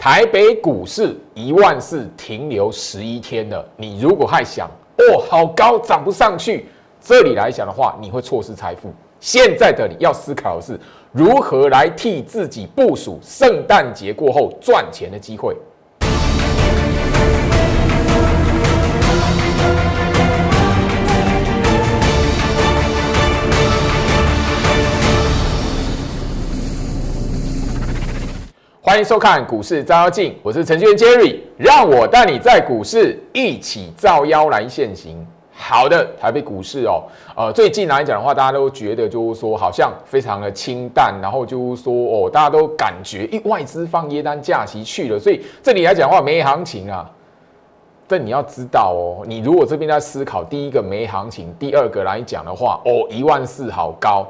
台北股市一万四停留十一天了，你如果还想哦好高涨不上去，这里来讲的话，你会错失财富。现在的你要思考的是如何来替自己部署圣诞节过后赚钱的机会。欢迎收看股市照妖镜，我是程序员 Jerry，让我带你在股市一起照妖来现行。好的，台北股市哦，呃，最近来讲的话，大家都觉得就是说好像非常的清淡，然后就是说哦，大家都感觉一外资放耶单假期去了，所以这里来讲的话没行情啊。但你要知道哦，你如果这边在思考，第一个没行情，第二个来讲的话，哦，一万四好高，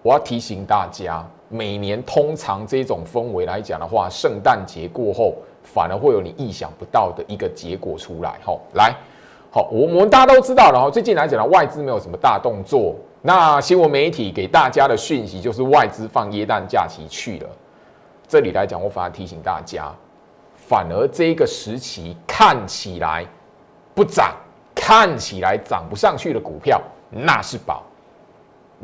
我要提醒大家。每年通常这种氛围来讲的话，圣诞节过后反而会有你意想不到的一个结果出来。吼，来，好，我我们大家都知道了哈。最近来讲呢，外资没有什么大动作。那新闻媒体给大家的讯息就是外资放耶诞假期去了。这里来讲，我反而提醒大家，反而这个时期看起来不涨，看起来涨不上去的股票，那是宝。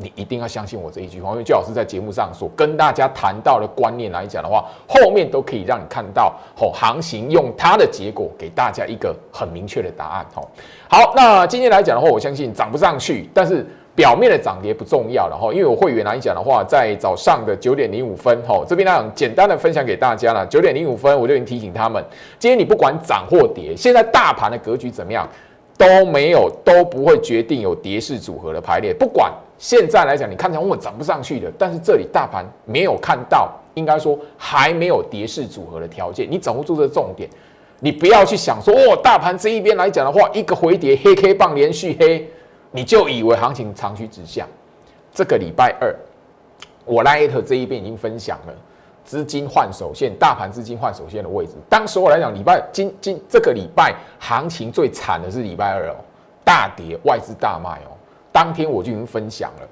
你一定要相信我这一句话，因为最老师在节目上所跟大家谈到的观念来讲的话，后面都可以让你看到吼行情用它的结果给大家一个很明确的答案。吼，好，那今天来讲的话，我相信涨不上去，但是表面的涨跌不重要了哈，因为我会员来讲的话，在早上的九点零五分，吼这边呢简单的分享给大家了，九点零五分我就已经提醒他们，今天你不管涨或跌，现在大盘的格局怎么样都没有都不会决定有跌势组合的排列，不管。现在来讲，你看起来我涨不上去的，但是这里大盘没有看到，应该说还没有跌势组合的条件，你掌握住这重点，你不要去想说哦，大盘这一边来讲的话，一个回跌黑 K 棒连续黑，你就以为行情长驱直下。这个礼拜二，我 Light 这一边已经分享了资金换手线，大盘资金换手线的位置。当时我来讲，礼拜今今这个礼拜行情最惨的是礼拜二哦，大跌，外资大卖哦。当天我就已经分享了，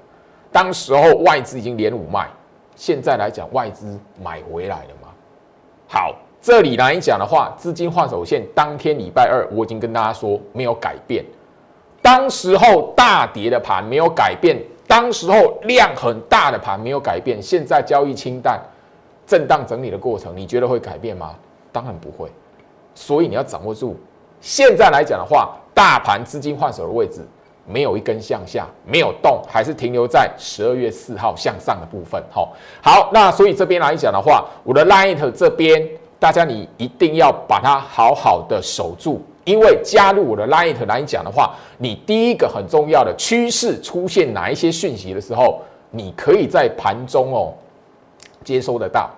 当时候外资已经连五卖，现在来讲外资买回来了嘛？好，这里来讲的话，资金换手线当天礼拜二我已经跟大家说没有改变，当时候大跌的盘没有改变，当时候量很大的盘没有改变，现在交易清淡，震荡整理的过程，你觉得会改变吗？当然不会，所以你要掌握住，现在来讲的话，大盘资金换手的位置。没有一根向下，没有动，还是停留在十二月四号向上的部分。好，好，那所以这边来讲的话，我的 Light 这边，大家你一定要把它好好的守住，因为加入我的 Light 来讲的话，你第一个很重要的趋势出现哪一些讯息的时候，你可以在盘中哦接收得到。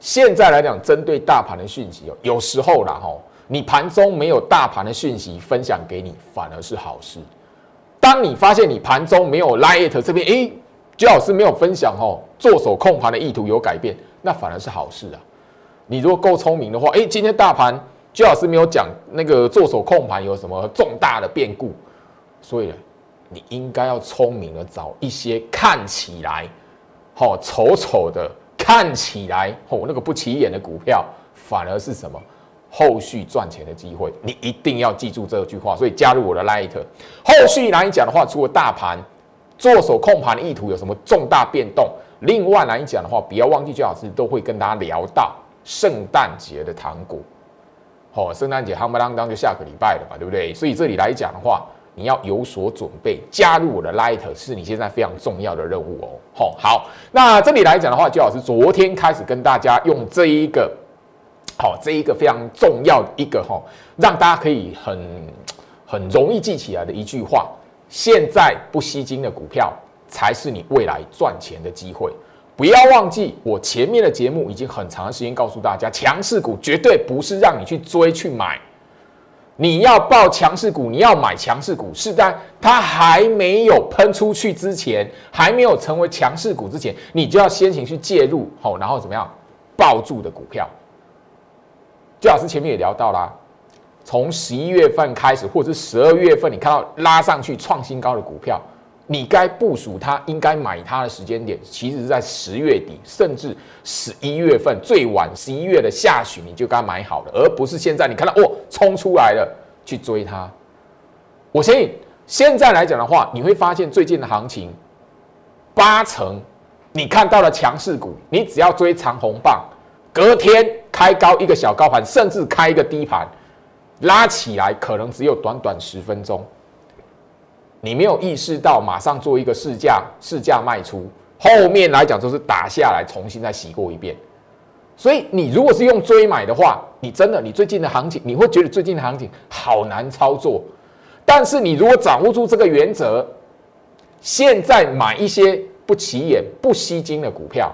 现在来讲，针对大盘的讯息哦，有时候啦吼，你盘中没有大盘的讯息分享给你，反而是好事。当你发现你盘中没有 light 这边，诶，周老师没有分享哦，做手控盘的意图有改变，那反而是好事啊。你如果够聪明的话，诶，今天大盘周老师没有讲那个做手控盘有什么重大的变故，所以你应该要聪明的找一些看起来好丑丑的，看起来哦那个不起眼的股票，反而是什么？后续赚钱的机会，你一定要记住这句话。所以加入我的 Light。后续来讲的话，除了大盘做手控盘的意图有什么重大变动，另外来讲的话，不要忘记，最老师都会跟大家聊到圣诞节的糖果。哦，圣诞节夯不啷当就下个礼拜了嘛，对不对？所以这里来讲的话，你要有所准备。加入我的 Light 是你现在非常重要的任务哦。好，好，那这里来讲的话，最老师昨天开始跟大家用这一个。好，这一个非常重要的一个哈，让大家可以很很容易记起来的一句话：现在不吸金的股票才是你未来赚钱的机会。不要忘记，我前面的节目已经很长时间告诉大家，强势股绝对不是让你去追去买。你要报强势股，你要买强势股，是在它还没有喷出去之前，还没有成为强势股之前，你就要先行去介入，好，然后怎么样抱住的股票。老师前面也聊到啦，从十一月份开始，或者是十二月份，你看到拉上去创新高的股票，你该部署它，应该买它的时间点，其实是在十月底，甚至十一月份，最晚十一月的下旬你就该买好了，而不是现在你看到哦冲出来了去追它。我相信现在来讲的话，你会发现最近的行情八成你看到了强势股，你只要追长红棒，隔天开高一个小高盘，甚至开一个低盘，拉起来可能只有短短十分钟。你没有意识到，马上做一个试价，试价卖出，后面来讲就是打下来，重新再洗过一遍。所以你如果是用追买的话，你真的，你最近的行情，你会觉得最近的行情好难操作。但是你如果掌握住这个原则，现在买一些不起眼、不吸睛的股票，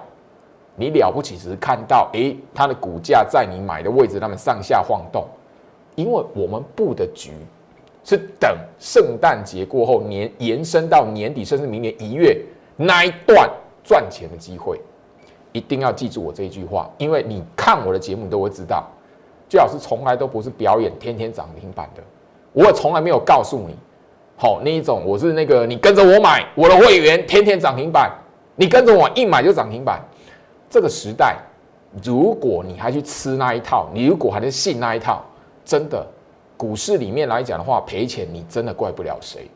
你了不起只是看到，诶，它的股价在你买的位置，那么上下晃动，因为我们布的局。是等圣诞节过后，年延伸到年底，甚至明年一月那一段赚钱的机会，一定要记住我这一句话，因为你看我的节目都会知道，最好是从来都不是表演天天涨停板的，我也从来没有告诉你，好那一种我是那个你跟着我买，我的会员天天涨停板，你跟着我一买就涨停板，这个时代，如果你还去吃那一套，你如果还是信那一套，真的。股市里面来讲的话，赔钱你真的怪不了谁。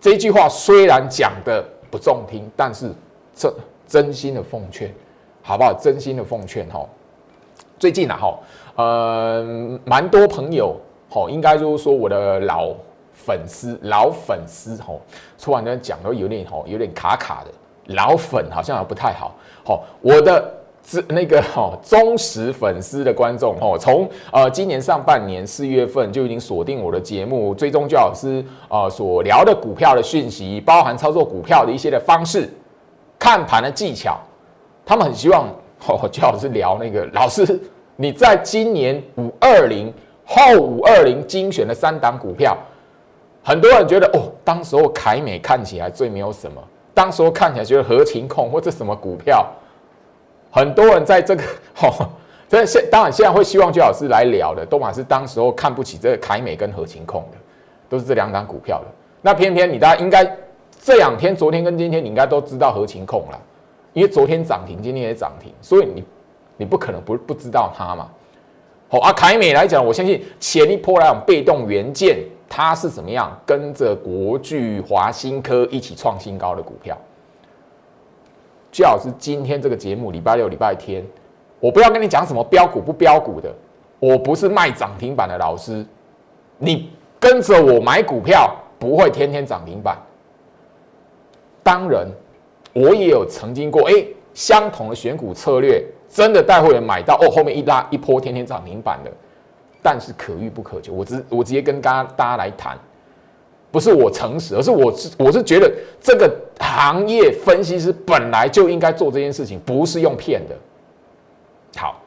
这句话虽然讲的不中听，但是这真心的奉劝，好不好？真心的奉劝哈。最近啊哈，呃，蛮多朋友哈，应该就是说我的老粉丝、老粉丝哈，突然间讲都有点哈，有点卡卡的。老粉好像不太好。好，我的。是那个 哈忠实粉丝的观众哦，从呃今年上半年四月份就已经锁定我的节目，追踪焦老师啊所聊的股票的讯息，包含操作股票的一些的方式、看盘的技巧，他们很希望哦焦老师聊那个老师你在今年五二零后五二零精选的三档股票，很多人觉得哦，当时候凯美看起来最没有什么，当时候看起来觉得合情控或者什么股票。很多人在这个，哈，这现当然现在会希望居老师来聊的，都嘛是当时候看不起这个凯美跟合情控的，都是这两档股票的。那偏偏你大家应该这两天，昨天跟今天，你应该都知道合情控了，因为昨天涨停，今天也涨停，所以你你不可能不不知道它嘛。好啊，凯美来讲，我相信前一波来讲被动元件，它是怎么样跟着国巨、华新科一起创新高的股票。最好是今天这个节目，礼拜六、礼拜天，我不要跟你讲什么标股不标股的，我不是卖涨停板的老师，你跟着我买股票不会天天涨停板。当然，我也有曾经过，哎，相同的选股策略，真的带会员买到哦，后面一拉一波天天涨停板的，但是可遇不可求。我直我直接跟大家大家来谈。不是我诚实，而是我是我是觉得这个行业分析师本来就应该做这件事情，不是用骗的。好，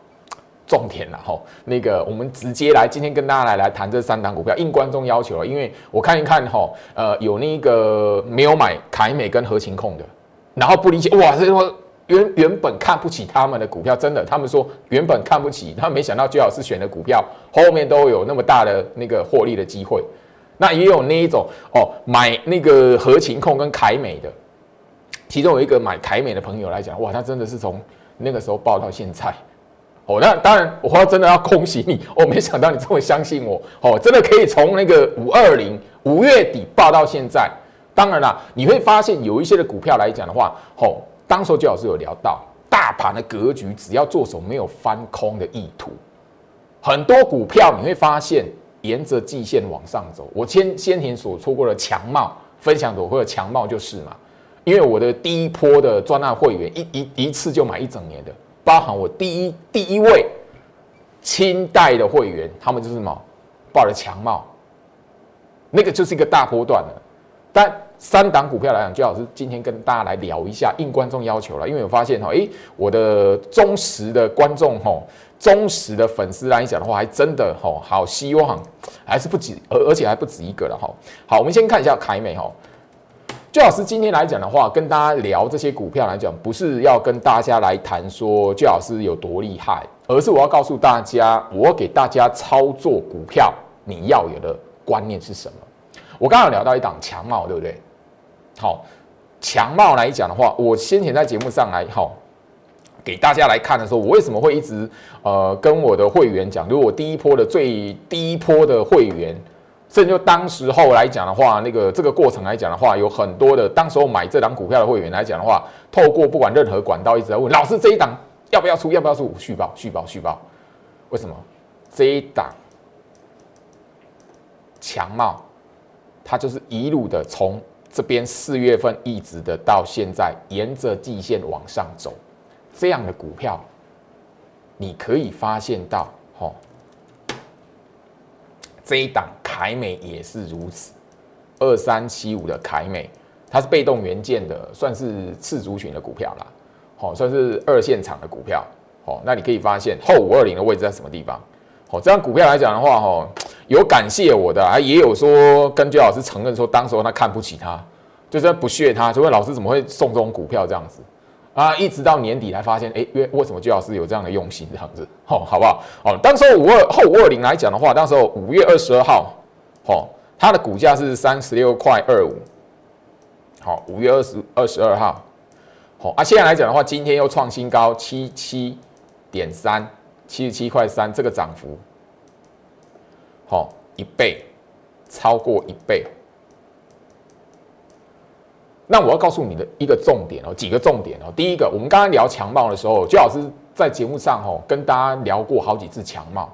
重点了哈，那个我们直接来今天跟大家来来谈这三档股票，应观众要求了，因为我看一看哈，呃，有那个没有买凯美跟合情控的，然后不理解哇，这说原原本看不起他们的股票，真的，他们说原本看不起，他没想到最好是选的股票后面都有那么大的那个获利的机会。那也有那一种哦，买那个合情控跟凯美的，其中有一个买凯美的朋友来讲，哇，他真的是从那个时候报到现在，哦，那当然，我要真的要恭喜你，我没想到你这么相信我，哦，真的可以从那个五二零五月底报到现在。当然啦，你会发现有一些的股票来讲的话，哦，当时就老师有聊到大盘的格局，只要做手没有翻空的意图，很多股票你会发现。沿着季线往上走，我先先前所错过的强茂分享的，或者强茂就是嘛，因为我的第一波的专案会员一一一次就买一整年的，包含我第一第一位清代的会员，他们就是什么报了强茂，那个就是一个大波段的，但三档股票来讲，最好是今天跟大家来聊一下，应观众要求了，因为我发现哈，诶，我的忠实的观众哈。忠实的粉丝来讲的话，还真的哈好希望，还是不止，而而且还不止一个了哈。好，我们先看一下凯美哈。最老师今天来讲的话，跟大家聊这些股票来讲，不是要跟大家来谈说最老师有多厉害，而是我要告诉大家，我给大家操作股票你要有的观念是什么。我刚刚聊到一档强茂，对不对？好，强茂来讲的话，我先前在节目上来好给大家来看的时候，我为什么会一直呃跟我的会员讲，如果我第一波的最第一波的会员，甚至就当时候来讲的话，那个这个过程来讲的话，有很多的当时候买这档股票的会员来讲的话，透过不管任何管道一直在问老师这一档要不要出，要不要出续报续报续报，为什么这一档强茂？它就是一路的从这边四月份一直的到现在，沿着季线往上走，这样的股票，你可以发现到，哦，这一档凯美也是如此，二三七五的凯美，它是被动元件的，算是次族群的股票啦，好，算是二线厂的股票，好，那你可以发现后五二零的位置在什么地方？好，这样股票来讲的话，哈。有感谢我的啊，也有说跟焦老师承认说，当时候他看不起他，就是不屑他，就问老师怎么会送这种股票这样子啊？一直到年底才发现，哎，为为什么焦老师有这样的用心这样子？哦，好不好？哦，当时候五二后五二零来讲的话，当时候五月二十二号，好，它的股价是三十六块二五，好，五月二十二十二号，好啊，现在来讲的话，今天又创新高七七点三，七十七块三，这个涨幅。好，一倍，超过一倍。那我要告诉你的一个重点哦，几个重点哦。第一个，我们刚刚聊强茂的时候，就老师在节目上哦跟大家聊过好几次强茂。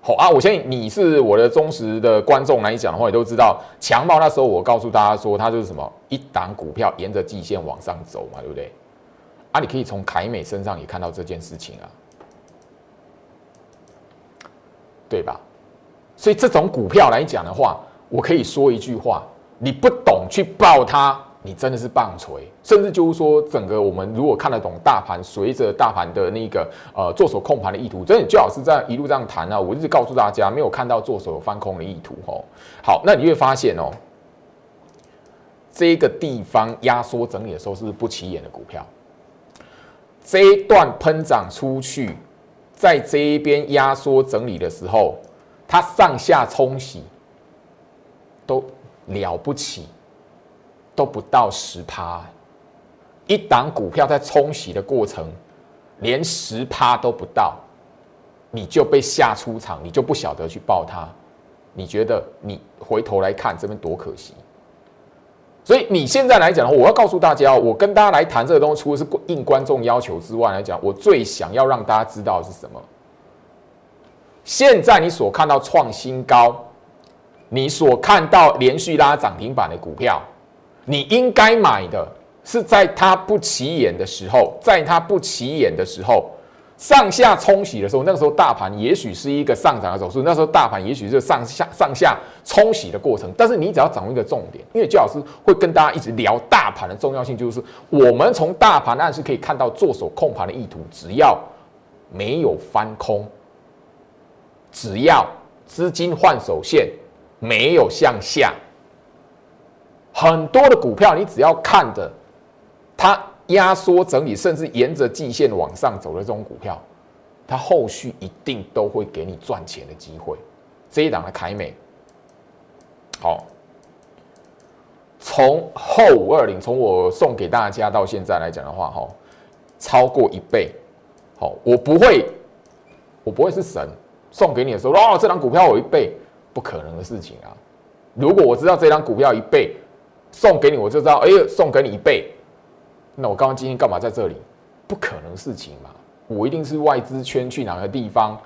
好啊，我相信你是我的忠实的观众来讲的话，你都知道强茂那时候我告诉大家说，它就是什么一档股票沿着季线往上走嘛，对不对？啊，你可以从凯美身上也看到这件事情啊，对吧？所以这种股票来讲的话，我可以说一句话：你不懂去报它，你真的是棒槌。甚至就是说，整个我们如果看得懂大盘，随着大盘的那个呃做手控盘的意图，真的最好是在一路这样谈啊。我一直告诉大家，没有看到做手有翻空的意图哦。好，那你会发现哦，这个地方压缩整理的时候是不起眼的股票，这一段喷涨出去，在这一边压缩整理的时候。它上下冲洗都了不起，都不到十趴。一档股票在冲洗的过程，连十趴都不到，你就被吓出场，你就不晓得去报它。你觉得你回头来看这边多可惜？所以你现在来讲的话，我要告诉大家，我跟大家来谈这个东西，除了是应观众要求之外来讲，我最想要让大家知道的是什么？现在你所看到创新高，你所看到连续拉涨停板的股票，你应该买的是在它不起眼的时候，在它不起眼的时候，上下冲洗的时候，那个时候大盘也许是一个上涨的走势，那时候大盘也许是上下上下冲洗的过程。但是你只要掌握一个重点，因为焦老师会跟大家一直聊大盘的重要性，就是我们从大盘那是可以看到做手控盘的意图，只要没有翻空。只要资金换手线没有向下，很多的股票你只要看着它压缩整理，甚至沿着季线往上走的这种股票，它后续一定都会给你赚钱的机会。这一档的凯美，好，从后五二零，从我送给大家到现在来讲的话，哈，超过一倍，好，我不会，我不会是神。送给你的时候，哦，这张股票有一倍，不可能的事情啊！如果我知道这张股票一倍，送给你，我就知道，哎，送给你一倍，那我刚刚今天干嘛在这里？不可能事情嘛！我一定是外资圈去哪个地方，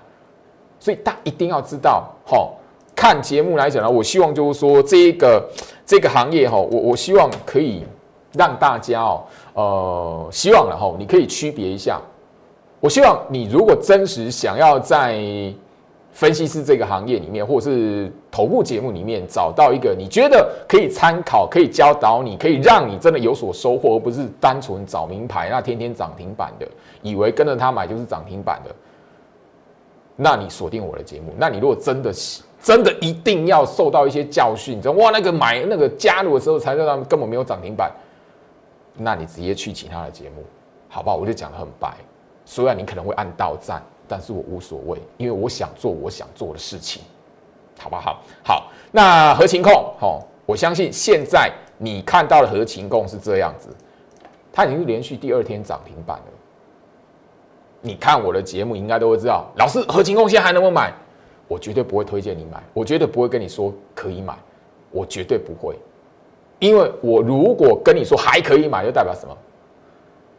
所以大家一定要知道，哈，看节目来讲呢，我希望就是说，这个这个行业哈，我我希望可以让大家哦，呃，希望了哈，你可以区别一下。我希望你如果真实想要在分析师这个行业里面，或者是头部节目里面找到一个你觉得可以参考、可以教导你、可以让你真的有所收获，而不是单纯找名牌，那天天涨停板的，以为跟着他买就是涨停板的，那你锁定我的节目。那你如果真的真的一定要受到一些教训，你知道哇，那个买那个加入的时候才知道根本没有涨停板，那你直接去其他的节目，好不好？我就讲的很白，虽然你可能会按到站。但是我无所谓，因为我想做我想做的事情，好不好？好，那合情控，好，我相信现在你看到的合情控是这样子，它已经是连续第二天涨停板了。你看我的节目应该都会知道，老师合情控现在还能不能买？我绝对不会推荐你买，我绝对不会跟你说可以买，我绝对不会，因为我如果跟你说还可以买，就代表什么？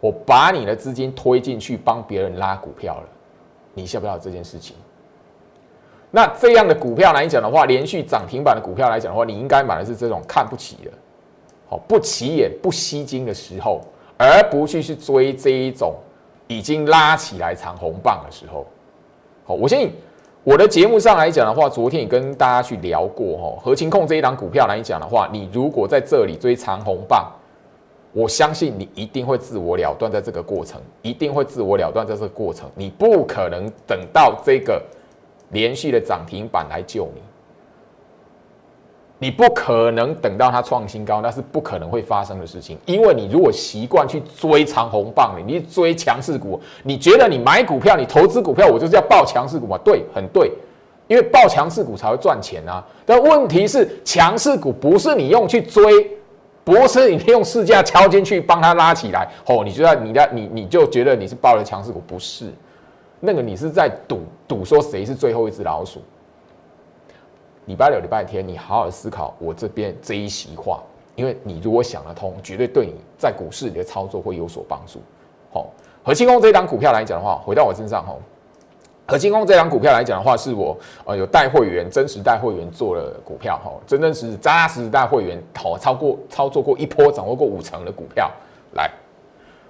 我把你的资金推进去帮别人拉股票了，你晓不晓得这件事情？那这样的股票来讲的话，连续涨停板的股票来讲的话，你应该买的是这种看不起的，好不起眼、不吸睛的时候，而不去去追这一种已经拉起来长红棒的时候。好，我相信我的节目上来讲的话，昨天也跟大家去聊过哈，合情控这一档股票来讲的话，你如果在这里追长红棒，我相信你一定会自我了断，在这个过程一定会自我了断，在这个过程，你不可能等到这个。连续的涨停板来救你，你不可能等到它创新高，那是不可能会发生的事情。因为你如果习惯去追长红棒，你追强势股，你觉得你买股票，你投资股票，我就是要报强势股嘛？对，很对，因为报强势股才会赚钱啊。但问题是，强势股不是你用去追，不是你用市价敲进去帮他拉起来，哦，你觉得你的你你就觉得你是报了强势股，不是？那个你是在赌赌说谁是最后一只老鼠？礼拜六、礼拜天，你好好思考我这边这一席话，因为你如果想得通，绝对对你在股市里的操作会有所帮助。好，和清空这档股票来讲的话，回到我身上哈，和清空这张股票来讲的话，是我呃有带会员真实带会员做了股票哈，真真实实扎实带会员好超过操作过一波，掌握过五成的股票。来，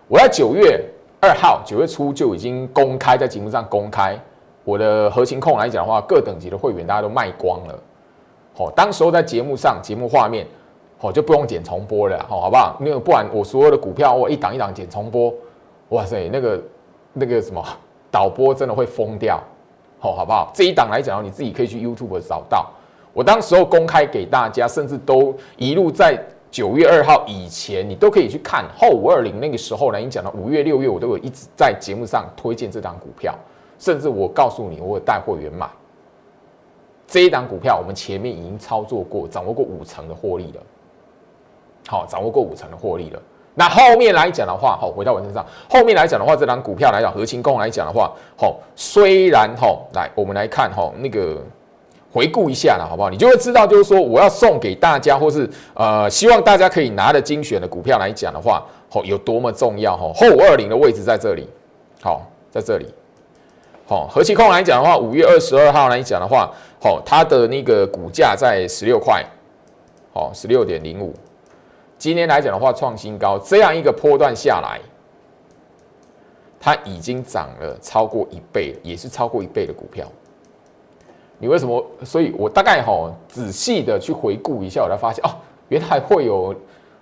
我在九月。二号九月初就已经公开在节目上公开，我的核心控来讲的话，各等级的会员大家都卖光了。好，当时候在节目上节目画面，好就不用剪重播了，好好不好？因为不然我所有的股票我一档一档剪重播，哇塞，那个那个什么导播真的会疯掉，好好不好？这一档来讲，你自己可以去 YouTube 找到。我当时候公开给大家，甚至都一路在。九月二号以前，你都可以去看后五二零那个时候呢。你讲的五月、六月，我都有一直在节目上推荐这档股票，甚至我告诉你，我有带货员买这一档股票。我们前面已经操作过，掌握过五成的获利了。好，掌握过五成的获利了。那后面来讲的话，好，回到我身上，后面来讲的话，这档股票来讲，核心工来讲的话，好，虽然哈，来我们来看哈，那个。回顾一下了，好不好？你就会知道，就是说我要送给大家，或是呃，希望大家可以拿的精选的股票来讲的话，好，有多么重要哈。后五二零的位置在这里，好，在这里，好，和其控来讲的话，五月二十二号来讲的话，好，它的那个股价在十六块，好，十六点零五。今天来讲的话，创新高，这样一个波段下来，它已经涨了超过一倍，也是超过一倍的股票。你为什么？所以我大概哈仔细的去回顾一下，我才发现哦，原来会有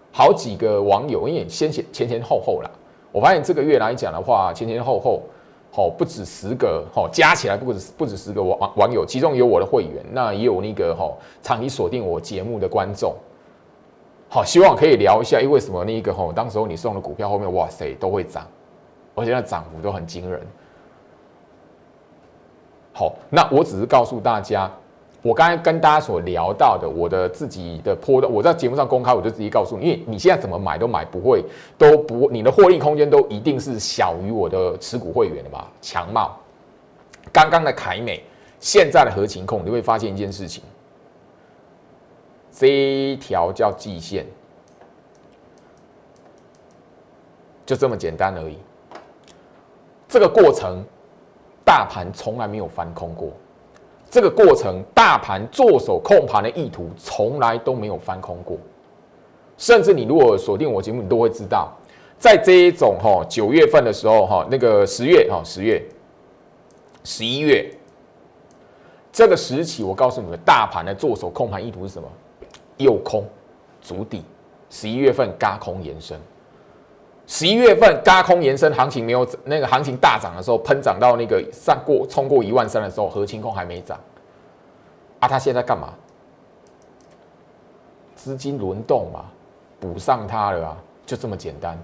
好几个网友，因为先前前前后后啦，我发现这个月来讲的话，前前后后好不止十个，哈加起来不止不止十个网网友，其中有我的会员，那也有那个哈长期锁定我节目的观众，好，希望可以聊一下，因为什么那一个吼，当时候你送的股票后面哇塞都会涨，而且那涨幅都很惊人。好，那我只是告诉大家，我刚才跟大家所聊到的，我的自己的波的，我在节目上公开，我就直接告诉你，因为你现在怎么买都买不会，都不，你的获利空间都一定是小于我的持股会员的嘛。强茂，刚刚的凯美，现在的合情控，你会发现一件事情，这一条叫季线，就这么简单而已，这个过程。大盘从来没有翻空过，这个过程，大盘做手控盘的意图从来都没有翻空过。甚至你如果锁定我节目，你都会知道，在这一种哈九月份的时候哈，那个十月哈十月、十一月这个时期，我告诉你们，大盘的做手控盘意图是什么？右空足底，十一月份嘎空延伸。十一月份高空延伸行情没有那个行情大涨的时候，喷涨到那个上过冲过一万三的时候，核清空还没涨。啊，他现在干嘛？资金轮动嘛，补上它了啊，就这么简单。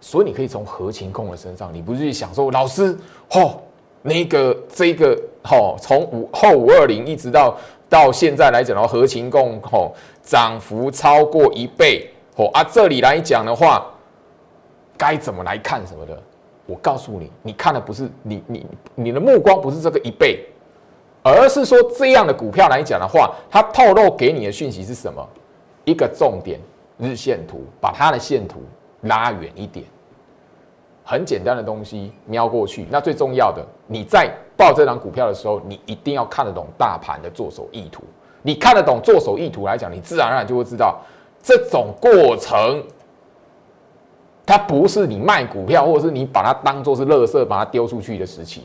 所以你可以从核情控的身上，你不去想说，老师，吼，那个这个，吼，从五后五二零一直到到现在来讲的话，合情共吼涨幅超过一倍哦啊，这里来讲的话，该怎么来看什么的？我告诉你，你看的不是你你你的目光不是这个一倍，而是说这样的股票来讲的话，它透露给你的讯息是什么？一个重点日线图，把它的线图拉远一点。很简单的东西，瞄过去。那最重要的，你在报这张股票的时候，你一定要看得懂大盘的做手意图。你看得懂做手意图来讲，你自然而然就会知道这种过程，它不是你卖股票，或者是你把它当做是垃圾把它丢出去的时期。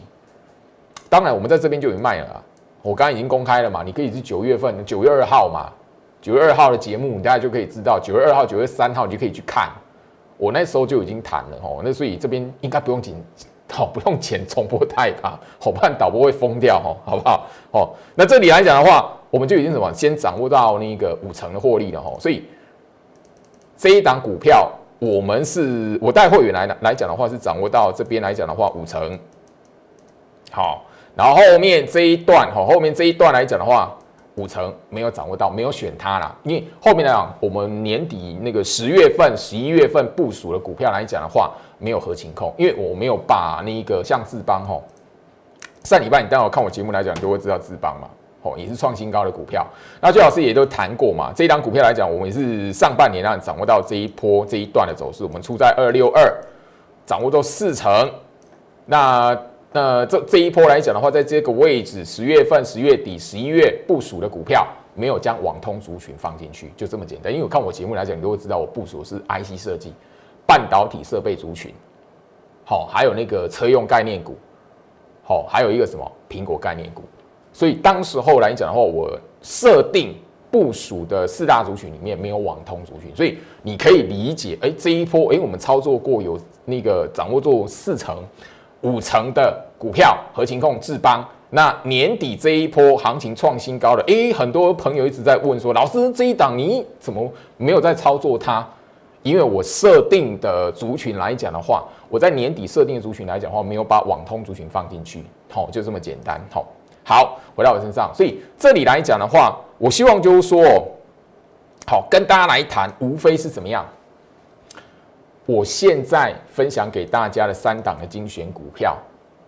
当然，我们在这边就已经卖了。我刚刚已经公开了嘛，你可以是九月份九月二号嘛，九月二号的节目，大家就可以知道九月二号、九月三号，你就可以去看。我那时候就已经谈了哦，那所以这边应该不用紧，好不用钱重播太大，好不然导播会疯掉哦，好不好？哦，那这里来讲的话，我们就已经什么，先掌握到那个五成的获利了哦，所以这一档股票，我们是我带会员来来讲的话，是掌握到这边来讲的话五成，好，然后后面这一段哈，后面这一段来讲的话。五成没有掌握到，没有选它啦。因为后面来讲，我们年底那个十月份、十一月份部署的股票来讲的话，没有合情控，因为我没有把那个像智邦吼，上礼拜你待会看我节目来讲，就会知道智邦嘛，吼也是创新高的股票。那最老师也都谈过嘛，这一档股票来讲，我们也是上半年让掌握到这一波这一段的走势，我们出在二六二，掌握到四成。那那这这一波来讲的话，在这个位置，十月份、十月底、十一月部署的股票，没有将网通族群放进去，就这么简单。因为我看我节目来讲，你都会知道我部署是 IC 设计、半导体设备族群，好，还有那个车用概念股，好，还有一个什么苹果概念股。所以当时候来讲的话，我设定部署的四大族群里面没有网通族群，所以你可以理解，哎，这一波，哎，我们操作过有那个掌握做四成。五成的股票，和情控、智邦，那年底这一波行情创新高的，诶，很多朋友一直在问说，老师这一档你怎么没有在操作它？因为我设定的族群来讲的话，我在年底设定的族群来讲的话，没有把网通族群放进去，好，就这么简单，好，好，回到我身上，所以这里来讲的话，我希望就是说，好，跟大家来谈，无非是怎么样。我现在分享给大家的三档的精选股票，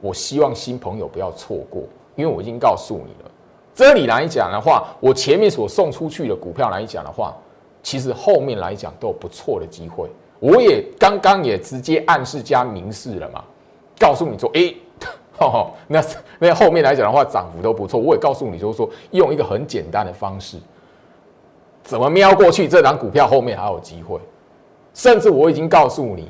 我希望新朋友不要错过，因为我已经告诉你了。这里来讲的话，我前面所送出去的股票来讲的话，其实后面来讲都有不错的机会。我也刚刚也直接暗示加明示了嘛，告诉你说，哎，那那后面来讲的话，涨幅都不错。我也告诉你，就是说用一个很简单的方式，怎么瞄过去，这档股票后面还有机会。甚至我已经告诉你，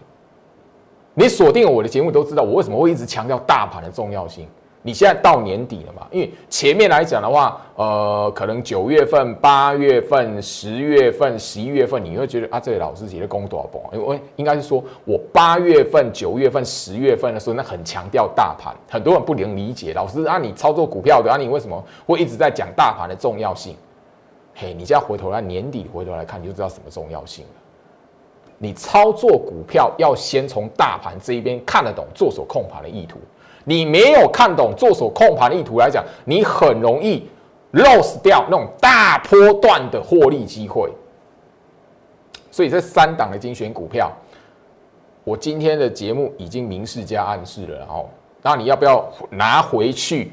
你锁定我的节目都知道我为什么会一直强调大盘的重要性。你现在到年底了嘛？因为前面来讲的话，呃，可能九月份、八月份、十月份、十一月份，你会觉得啊，这位老师写的功多少不？因为应该是说我八月份、九月份、十月份的时候，那很强调大盘，很多人不能理解。老师啊，你操作股票的啊，你为什么会一直在讲大盘的重要性？嘿，你现在回头来年底回头来看，你就知道什么重要性了。你操作股票要先从大盘这一边看得懂做手控盘的意图。你没有看懂做手控盘的意图来讲，你很容易 lose 掉那种大波段的获利机会。所以这三档的精选股票，我今天的节目已经明示加暗示了，然后，那你要不要拿回去？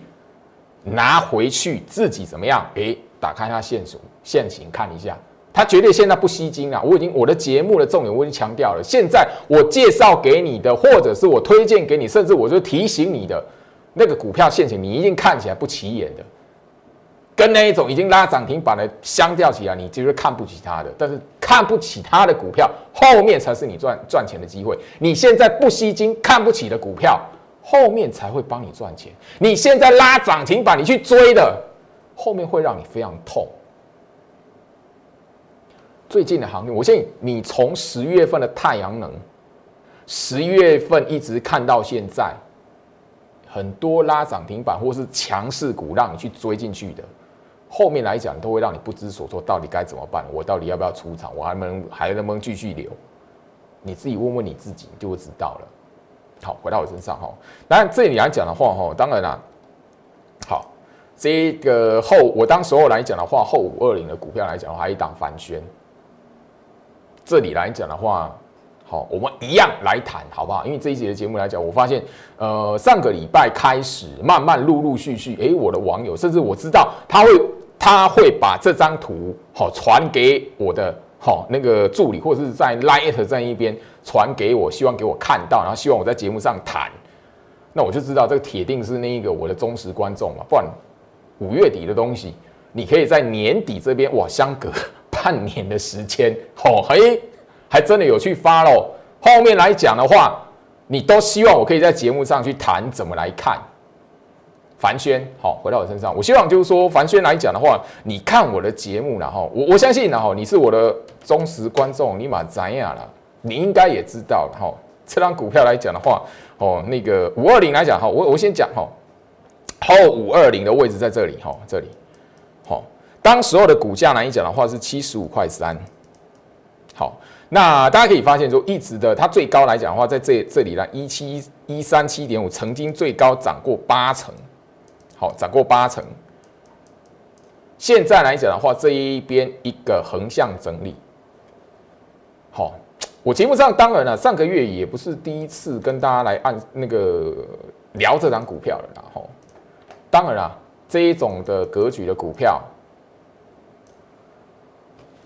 拿回去自己怎么样？诶，打开它线索线型看一下。他绝对现在不吸金啊！我已经我的节目的重点我已经强调了。现在我介绍给你的，或者是我推荐给你，甚至我就提醒你的那个股票陷阱，你一定看起来不起眼的，跟那一种已经拉涨停板的相较起来，你就是看不起它的。但是看不起它的股票，后面才是你赚赚钱的机会。你现在不吸金、看不起的股票，后面才会帮你赚钱。你现在拉涨停板，你去追的，后面会让你非常痛。最近的行情，我相信你从十月份的太阳能，十月份一直看到现在，很多拉涨停板或是强势股让你去追进去的，后面来讲都会让你不知所措，到底该怎么办？我到底要不要出场？我还能还能不能继续留？你自己问问你自己，就会知道了。好，回到我身上哈，当然这里来讲的话哈，当然啦，好，这个后，我当时候来讲的话，后五二零的股票来讲的话，一档反宣。这里来讲的话，好，我们一样来谈，好不好？因为这一节的节目来讲，我发现，呃，上个礼拜开始，慢慢陆陆续续，诶，我的网友，甚至我知道他会，他会把这张图，好，传给我的，好，那个助理，或者是在 Line 这一边传给我，希望给我看到，然后希望我在节目上谈，那我就知道这个铁定是那一个我的忠实观众嘛，不然。五月底的东西，你可以在年底这边哇，相隔半年的时间，哦嘿，还真的有去发喽。后面来讲的话，你都希望我可以在节目上去谈怎么来看凡轩。好，回到我身上，我希望就是说，凡轩来讲的话，你看我的节目，然后我我相信，然后你是我的忠实观众，你马怎样了？你应该也知道，哈，这张股票来讲的话，哦，那个五二零来讲，哈，我我先讲，哈。后五二零的位置在这里，哈，这里，当时候的股价来讲的话是七十五块三，好，那大家可以发现说，一直的它最高来讲的话，在这这里呢，一七一三七点五，曾经最高涨过八成，好，涨过八成。现在来讲的话，这一边一个横向整理，好，我节目上当然了，上个月也不是第一次跟大家来按那个聊这张股票了，然后。当然啦，这一种的格局的股票，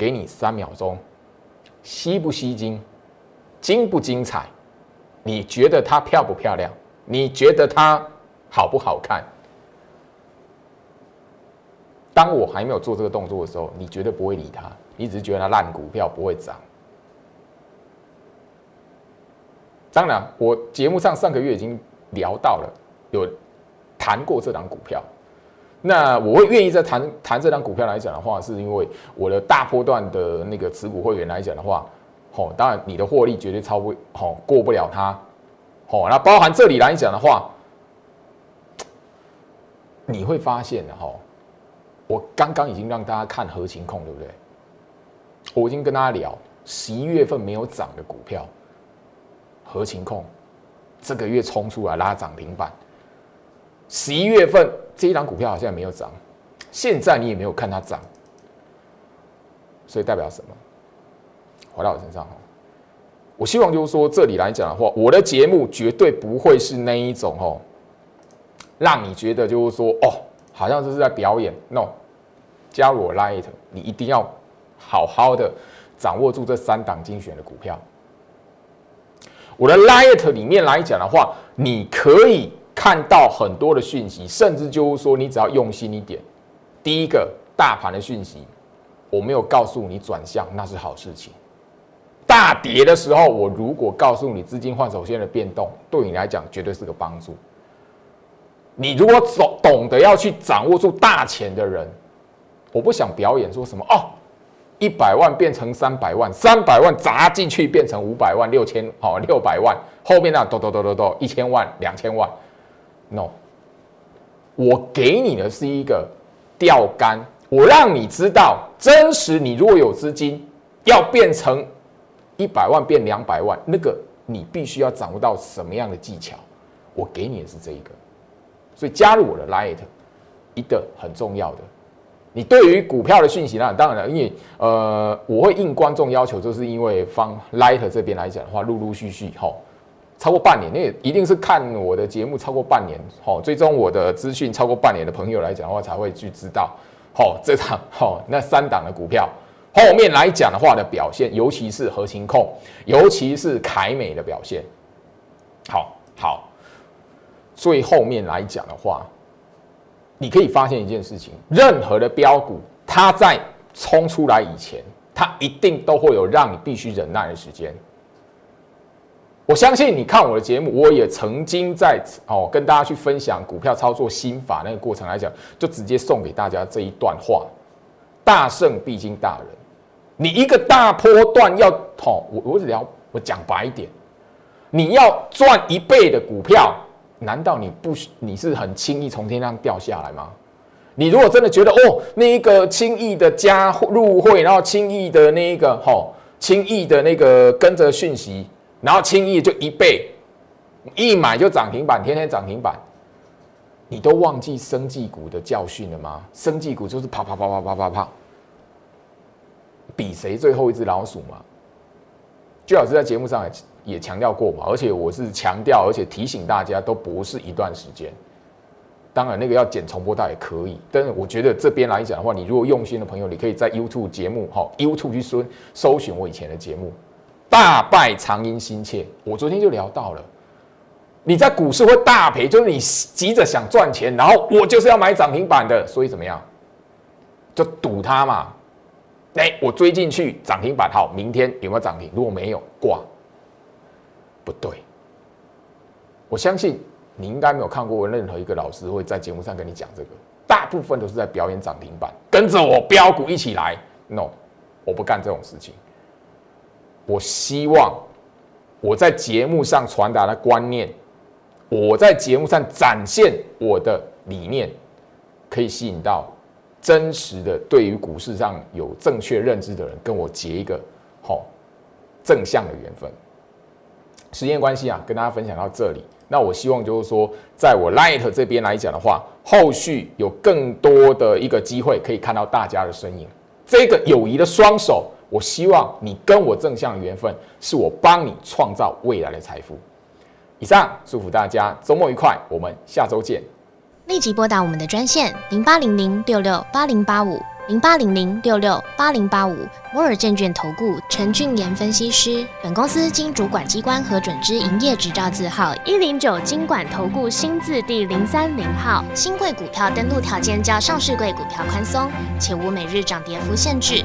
给你三秒钟，吸不吸睛，精不精彩？你觉得它漂不漂亮？你觉得它好不好看？当我还没有做这个动作的时候，你绝对不会理它，你只是觉得它烂股票不会涨。当然，我节目上上个月已经聊到了有。谈过这档股票，那我会愿意在谈谈这档股票来讲的话，是因为我的大波段的那个持股会员来讲的话，哦，当然你的获利绝对超不，哦，过不了它，哦，那包含这里来讲的话，你会发现的哈，我刚刚已经让大家看合情控，对不对？我已经跟大家聊十一月份没有涨的股票，合情控这个月冲出来拉涨停板。十一月份这一档股票好像没有涨，现在你也没有看它涨，所以代表什么？回到我身上哈，我希望就是说这里来讲的话，我的节目绝对不会是那一种哦，让你觉得就是说哦，好像这是在表演。No，加入我 Light，你一定要好好的掌握住这三档精选的股票。我的 Light 里面来讲的话，你可以。看到很多的讯息，甚至就是说，你只要用心一点。第一个大盘的讯息，我没有告诉你转向，那是好事情。大跌的时候，我如果告诉你资金换手线的变动，对你来讲绝对是个帮助。你如果懂懂得要去掌握住大钱的人，我不想表演说什么哦，一百万变成三百万，三百万砸进去变成五百万、六千好六百万，后面那哆哆哆哆哆一千万、两千万。no，我给你的是一个钓竿，我让你知道真实。你如果有资金要变成一百万变两百万，那个你必须要掌握到什么样的技巧？我给你的是这一个，所以加入我的 Light，一个很重要的。你对于股票的讯息呢？当然了，因为呃，我会应观众要求，就是因为方 Light 这边来讲的话，陆陆续续哈。超过半年，那一定是看我的节目超过半年，好，追踪我的资讯超过半年的朋友来讲的话，才会去知道，好，这场好那三档的股票。后面来讲的话的表现，尤其是核心控，尤其是凯美的表现，好好，所以后面来讲的话，你可以发现一件事情，任何的标股，它在冲出来以前，它一定都会有让你必须忍耐的时间。我相信你看我的节目，我也曾经在哦跟大家去分享股票操作心法那个过程来讲，就直接送给大家这一段话：大胜必经大人。你一个大波段要哦，我我聊我讲白一点，你要赚一倍的股票，难道你不你是很轻易从天上掉下来吗？你如果真的觉得哦，那一个轻易的加入会，然后轻易的那一个吼，轻易的那个跟着讯息。然后轻易就一倍，一买就涨停板，天天涨停板。你都忘记生技股的教训了吗？生技股就是啪啪啪啪啪啪啪，比谁最后一只老鼠嘛。居老师在节目上也也强调过嘛，而且我是强调，而且提醒大家都不是一段时间。当然，那个要剪重播带也可以，但是我觉得这边来讲的话，你如果用心的朋友，你可以在 YouTube 节目哈 YouTube 去搜搜寻我以前的节目，大败长因心切。我昨天就聊到了。你在股市会大赔，就是你急着想赚钱，然后我就是要买涨停板的，所以怎么样，就赌它嘛。哎，我追进去涨停板，好，明天有没有涨停？如果没有，挂。不对，我相信你应该没有看过任何一个老师会在节目上跟你讲这个，大部分都是在表演涨停板，跟着我标股一起来。No，我不干这种事情。我希望我在节目上传达的观念。我在节目上展现我的理念，可以吸引到真实的对于股市上有正确认知的人，跟我结一个好正向的缘分。时间关系啊，跟大家分享到这里。那我希望就是说，在我 Light 这边来讲的话，后续有更多的一个机会可以看到大家的身影。这个友谊的双手，我希望你跟我正向的缘分，是我帮你创造未来的财富。以上祝福大家周末愉快，我们下周见。立即拨打我们的专线零八零零六六八零八五零八零零六六八零八五摩尔证券投顾陈俊言分析师。本公司经主管机关核准之营业执照字号一零九金管投顾新字第零三零号。新贵股票登录条件较上市贵股票宽松，且无每日涨跌幅限制。